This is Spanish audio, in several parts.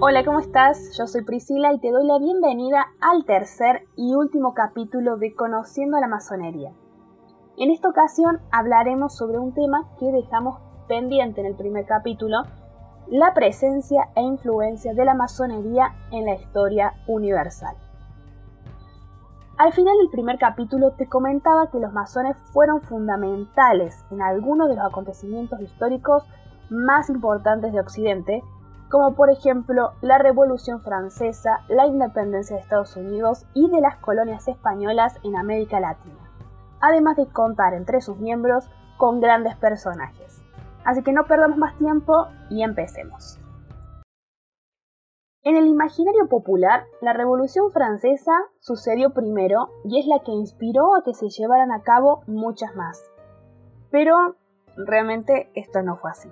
Hola, ¿cómo estás? Yo soy Priscila y te doy la bienvenida al tercer y último capítulo de Conociendo la Masonería. En esta ocasión hablaremos sobre un tema que dejamos pendiente en el primer capítulo, la presencia e influencia de la masonería en la historia universal. Al final del primer capítulo te comentaba que los masones fueron fundamentales en algunos de los acontecimientos históricos más importantes de Occidente, como por ejemplo la Revolución Francesa, la independencia de Estados Unidos y de las colonias españolas en América Latina, además de contar entre sus miembros con grandes personajes. Así que no perdamos más tiempo y empecemos. En el imaginario popular, la Revolución Francesa sucedió primero y es la que inspiró a que se llevaran a cabo muchas más. Pero realmente esto no fue así.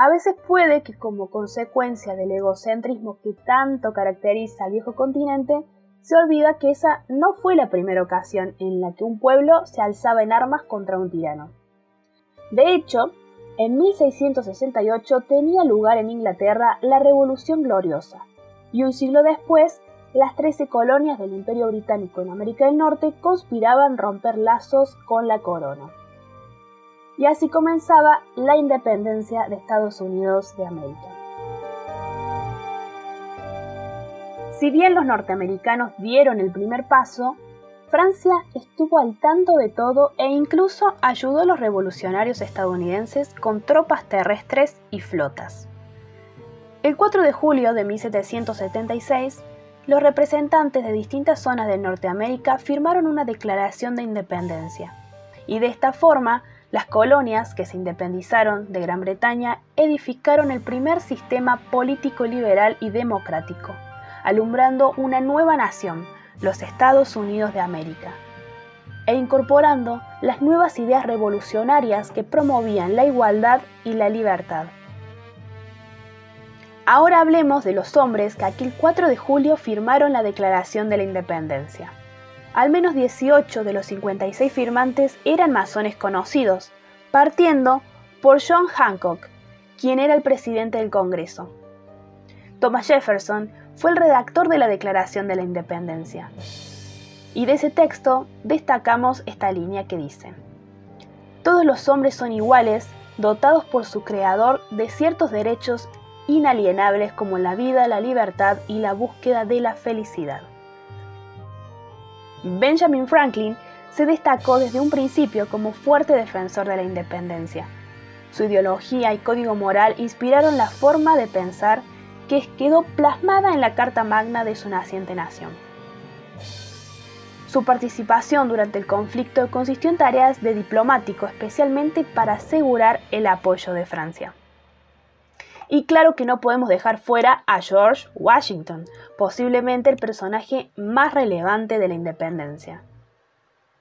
A veces puede que como consecuencia del egocentrismo que tanto caracteriza al viejo continente, se olvida que esa no fue la primera ocasión en la que un pueblo se alzaba en armas contra un tirano. De hecho, en 1668 tenía lugar en Inglaterra la Revolución Gloriosa, y un siglo después, las trece colonias del Imperio Británico en América del Norte conspiraban romper lazos con la corona y así comenzaba la independencia de Estados Unidos de América. Si bien los norteamericanos dieron el primer paso, Francia estuvo al tanto de todo e incluso ayudó a los revolucionarios estadounidenses con tropas terrestres y flotas. El 4 de julio de 1776, los representantes de distintas zonas de Norteamérica firmaron una declaración de independencia, y de esta forma las colonias que se independizaron de Gran Bretaña edificaron el primer sistema político liberal y democrático, alumbrando una nueva nación, los Estados Unidos de América, e incorporando las nuevas ideas revolucionarias que promovían la igualdad y la libertad. Ahora hablemos de los hombres que aquel 4 de julio firmaron la Declaración de la Independencia. Al menos 18 de los 56 firmantes eran masones conocidos, partiendo por John Hancock, quien era el presidente del Congreso. Thomas Jefferson fue el redactor de la Declaración de la Independencia. Y de ese texto destacamos esta línea que dice, Todos los hombres son iguales, dotados por su creador de ciertos derechos inalienables como la vida, la libertad y la búsqueda de la felicidad. Benjamin Franklin se destacó desde un principio como fuerte defensor de la independencia. Su ideología y código moral inspiraron la forma de pensar que quedó plasmada en la Carta Magna de su naciente nación. Su participación durante el conflicto consistió en tareas de diplomático, especialmente para asegurar el apoyo de Francia. Y claro que no podemos dejar fuera a George Washington, posiblemente el personaje más relevante de la independencia.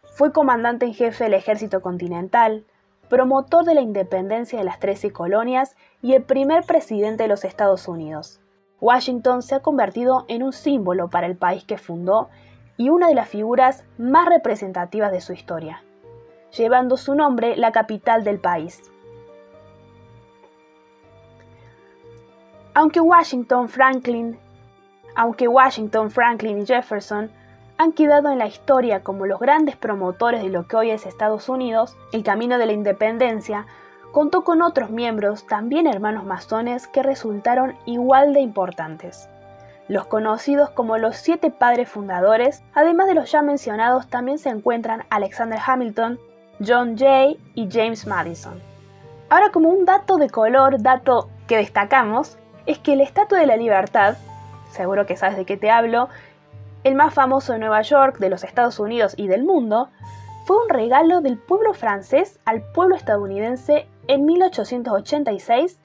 Fue comandante en jefe del ejército continental, promotor de la independencia de las Trece colonias y el primer presidente de los Estados Unidos. Washington se ha convertido en un símbolo para el país que fundó y una de las figuras más representativas de su historia, llevando su nombre la capital del país. Aunque Washington, Franklin, aunque Washington, Franklin y Jefferson han quedado en la historia como los grandes promotores de lo que hoy es Estados Unidos, el camino de la independencia contó con otros miembros, también hermanos masones, que resultaron igual de importantes. Los conocidos como los siete padres fundadores, además de los ya mencionados, también se encuentran Alexander Hamilton, John Jay y James Madison. Ahora como un dato de color, dato que destacamos, es que la Estatua de la Libertad, seguro que sabes de qué te hablo, el más famoso de Nueva York, de los Estados Unidos y del mundo, fue un regalo del pueblo francés al pueblo estadounidense en 1886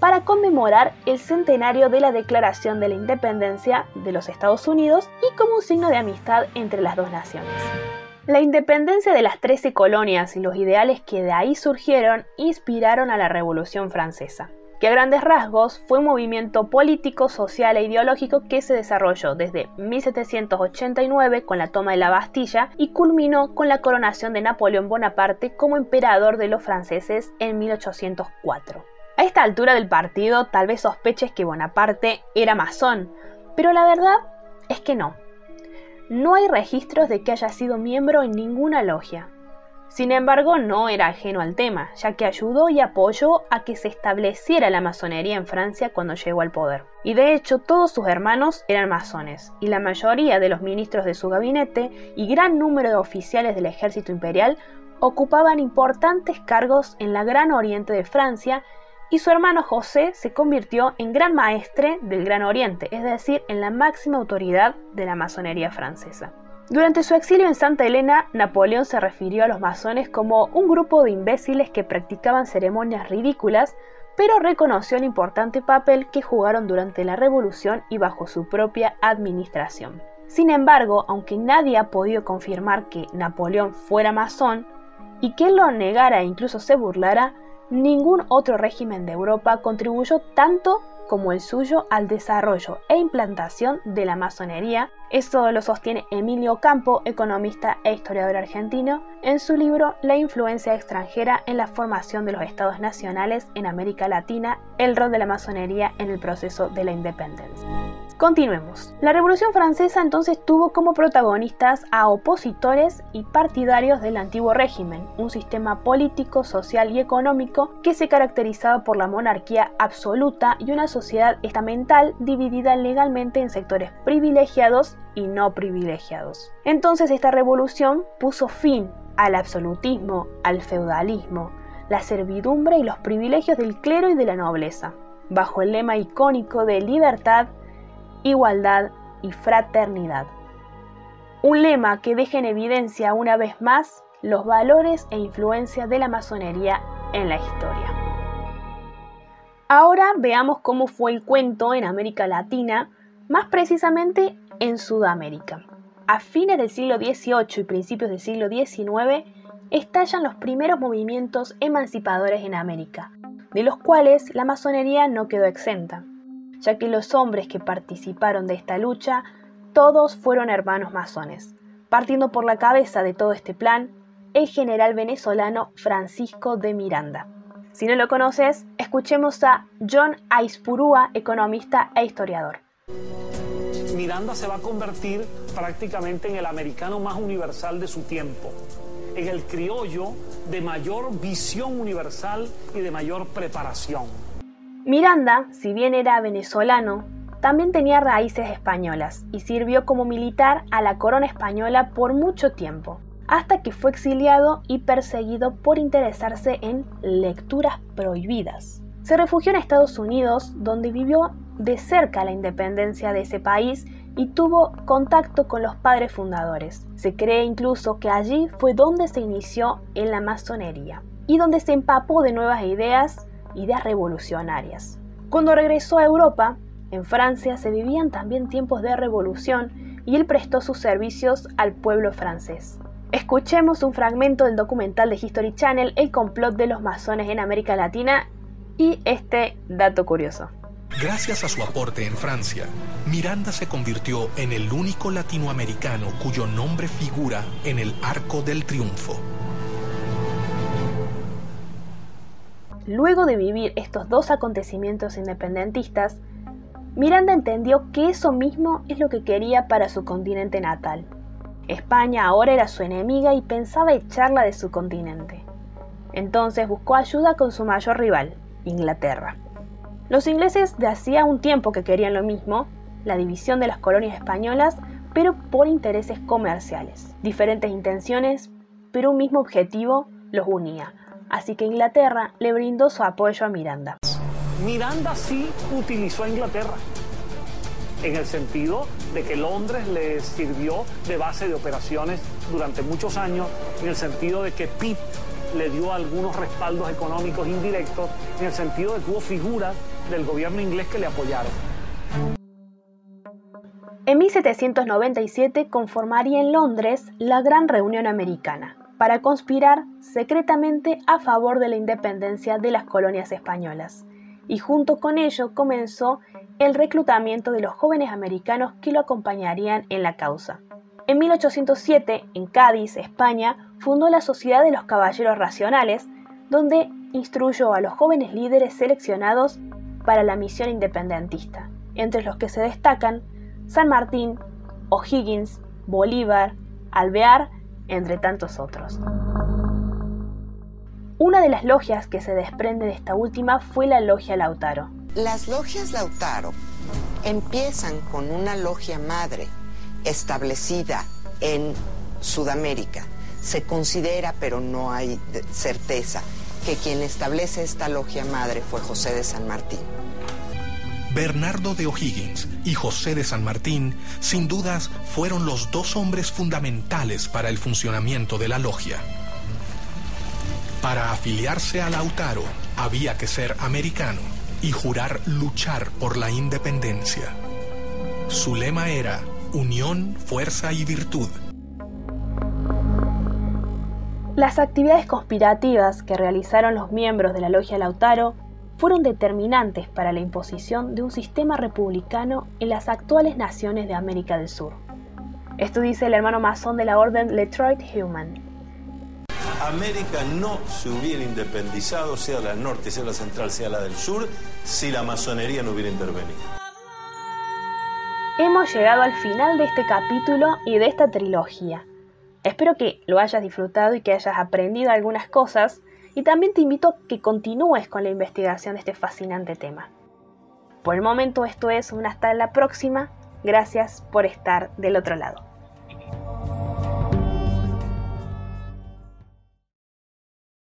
para conmemorar el centenario de la Declaración de la Independencia de los Estados Unidos y como un signo de amistad entre las dos naciones. La independencia de las trece colonias y los ideales que de ahí surgieron inspiraron a la Revolución Francesa que a grandes rasgos fue un movimiento político, social e ideológico que se desarrolló desde 1789 con la toma de la Bastilla y culminó con la coronación de Napoleón Bonaparte como emperador de los franceses en 1804. A esta altura del partido tal vez sospeches que Bonaparte era masón, pero la verdad es que no. No hay registros de que haya sido miembro en ninguna logia. Sin embargo, no era ajeno al tema, ya que ayudó y apoyó a que se estableciera la masonería en Francia cuando llegó al poder. Y de hecho, todos sus hermanos eran masones, y la mayoría de los ministros de su gabinete y gran número de oficiales del ejército imperial ocupaban importantes cargos en la Gran Oriente de Francia y su hermano José se convirtió en gran maestre del Gran Oriente, es decir, en la máxima autoridad de la masonería francesa. Durante su exilio en Santa Elena, Napoleón se refirió a los masones como un grupo de imbéciles que practicaban ceremonias ridículas, pero reconoció el importante papel que jugaron durante la Revolución y bajo su propia administración. Sin embargo, aunque nadie ha podido confirmar que Napoleón fuera masón, y que él lo negara e incluso se burlara, ningún otro régimen de Europa contribuyó tanto como el suyo al desarrollo e implantación de la masonería. Esto lo sostiene Emilio Campo, economista e historiador argentino, en su libro La influencia extranjera en la formación de los estados nacionales en América Latina, el rol de la masonería en el proceso de la independencia. Continuemos. La Revolución Francesa entonces tuvo como protagonistas a opositores y partidarios del antiguo régimen, un sistema político, social y económico que se caracterizaba por la monarquía absoluta y una sociedad estamental dividida legalmente en sectores privilegiados y no privilegiados. Entonces esta revolución puso fin al absolutismo, al feudalismo, la servidumbre y los privilegios del clero y de la nobleza, bajo el lema icónico de libertad, igualdad y fraternidad. Un lema que deja en evidencia una vez más los valores e influencias de la masonería en la historia. Ahora veamos cómo fue el cuento en América Latina, más precisamente en Sudamérica. A fines del siglo XVIII y principios del siglo XIX estallan los primeros movimientos emancipadores en América, de los cuales la masonería no quedó exenta ya que los hombres que participaron de esta lucha todos fueron hermanos masones, partiendo por la cabeza de todo este plan el general venezolano Francisco de Miranda. Si no lo conoces, escuchemos a John Aispurúa, economista e historiador. Miranda se va a convertir prácticamente en el americano más universal de su tiempo, en el criollo de mayor visión universal y de mayor preparación. Miranda, si bien era venezolano, también tenía raíces españolas y sirvió como militar a la corona española por mucho tiempo, hasta que fue exiliado y perseguido por interesarse en lecturas prohibidas. Se refugió en Estados Unidos, donde vivió de cerca la independencia de ese país y tuvo contacto con los padres fundadores. Se cree incluso que allí fue donde se inició en la masonería y donde se empapó de nuevas ideas ideas revolucionarias. Cuando regresó a Europa, en Francia se vivían también tiempos de revolución y él prestó sus servicios al pueblo francés. Escuchemos un fragmento del documental de History Channel El complot de los masones en América Latina y este dato curioso. Gracias a su aporte en Francia, Miranda se convirtió en el único latinoamericano cuyo nombre figura en el Arco del Triunfo. Luego de vivir estos dos acontecimientos independentistas, Miranda entendió que eso mismo es lo que quería para su continente natal. España ahora era su enemiga y pensaba echarla de su continente. Entonces buscó ayuda con su mayor rival, Inglaterra. Los ingleses de hacía un tiempo que querían lo mismo, la división de las colonias españolas, pero por intereses comerciales. Diferentes intenciones, pero un mismo objetivo los unía, así que Inglaterra le brindó su apoyo a Miranda. Miranda sí utilizó a Inglaterra, en el sentido de que Londres le sirvió de base de operaciones durante muchos años, en el sentido de que Pitt le dio algunos respaldos económicos indirectos, en el sentido de que hubo figuras del gobierno inglés que le apoyaron. En 1797 conformaría en Londres la Gran Reunión Americana, para conspirar secretamente a favor de la independencia de las colonias españolas, y junto con ello comenzó el reclutamiento de los jóvenes americanos que lo acompañarían en la causa. En 1807, en Cádiz, España, fundó la Sociedad de los Caballeros Racionales, donde instruyó a los jóvenes líderes seleccionados para la misión independentista, entre los que se destacan San Martín, O'Higgins, Bolívar, Alvear, entre tantos otros. Una de las logias que se desprende de esta última fue la Logia Lautaro. Las logias Lautaro empiezan con una logia madre establecida en Sudamérica. Se considera, pero no hay certeza, que quien establece esta logia madre fue José de San Martín. Bernardo de O'Higgins y José de San Martín, sin dudas, fueron los dos hombres fundamentales para el funcionamiento de la logia. Para afiliarse a Lautaro había que ser americano y jurar luchar por la independencia. Su lema era unión, fuerza y virtud. Las actividades conspirativas que realizaron los miembros de la Logia Lautaro fueron determinantes para la imposición de un sistema republicano en las actuales naciones de América del Sur. Esto dice el hermano masón de la orden Detroit Human. América no se hubiera independizado, sea la norte, sea la central, sea la del sur, si la masonería no hubiera intervenido. Hemos llegado al final de este capítulo y de esta trilogía. Espero que lo hayas disfrutado y que hayas aprendido algunas cosas y también te invito a que continúes con la investigación de este fascinante tema. Por el momento esto es un hasta la próxima. Gracias por estar del otro lado.